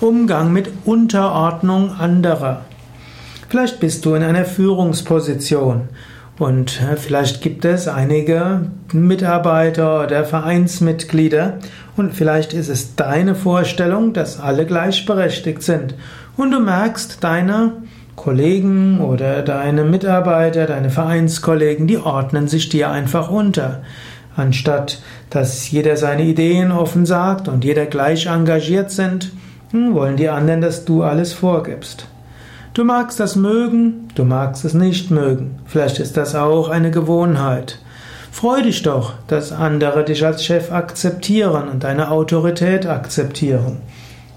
Umgang mit Unterordnung anderer. Vielleicht bist du in einer Führungsposition und äh, vielleicht gibt es einige Mitarbeiter oder Vereinsmitglieder und vielleicht ist es deine Vorstellung, dass alle gleichberechtigt sind und du merkst, deine Kollegen oder deine Mitarbeiter, deine Vereinskollegen, die ordnen sich dir einfach unter. Anstatt dass jeder seine Ideen offen sagt und jeder gleich engagiert sind, wollen die anderen, dass du alles vorgibst. Du magst das mögen, du magst es nicht mögen. Vielleicht ist das auch eine Gewohnheit. Freu dich doch, dass andere dich als Chef akzeptieren und deine Autorität akzeptieren.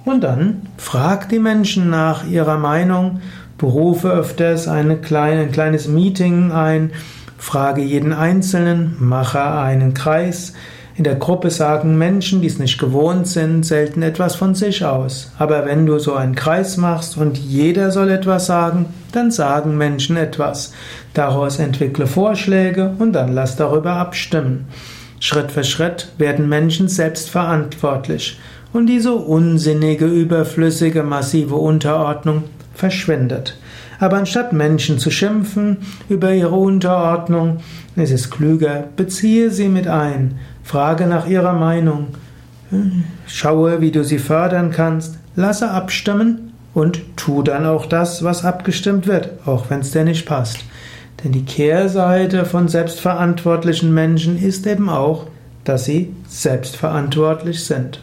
Und dann frag die Menschen nach ihrer Meinung, berufe öfters eine kleine, ein kleines Meeting ein, frage jeden Einzelnen, mache einen Kreis, in der Gruppe sagen Menschen, die es nicht gewohnt sind, selten etwas von sich aus. Aber wenn du so einen Kreis machst und jeder soll etwas sagen, dann sagen Menschen etwas. Daraus entwickle Vorschläge und dann lass darüber abstimmen. Schritt für Schritt werden Menschen selbstverantwortlich und diese unsinnige, überflüssige, massive Unterordnung verschwindet. Aber anstatt Menschen zu schimpfen über ihre Unterordnung, ist es klüger, beziehe sie mit ein, frage nach ihrer Meinung, schaue, wie du sie fördern kannst, lasse abstimmen und tu dann auch das, was abgestimmt wird, auch wenn es dir nicht passt. Denn die Kehrseite von selbstverantwortlichen Menschen ist eben auch, dass sie selbstverantwortlich sind.